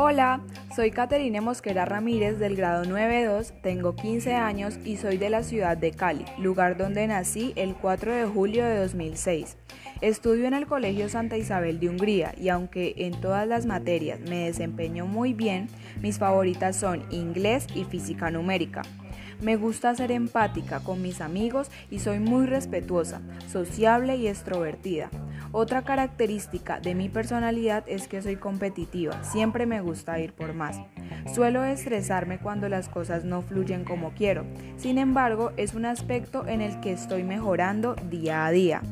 Hola, soy Caterine Mosquera Ramírez del grado 92, tengo 15 años y soy de la ciudad de Cali, lugar donde nací el 4 de julio de 2006. Estudio en el Colegio Santa Isabel de Hungría y aunque en todas las materias me desempeño muy bien, mis favoritas son inglés y física numérica. Me gusta ser empática con mis amigos y soy muy respetuosa, sociable y extrovertida. Otra característica de mi personalidad es que soy competitiva, siempre me gusta ir por más. Suelo estresarme cuando las cosas no fluyen como quiero, sin embargo es un aspecto en el que estoy mejorando día a día.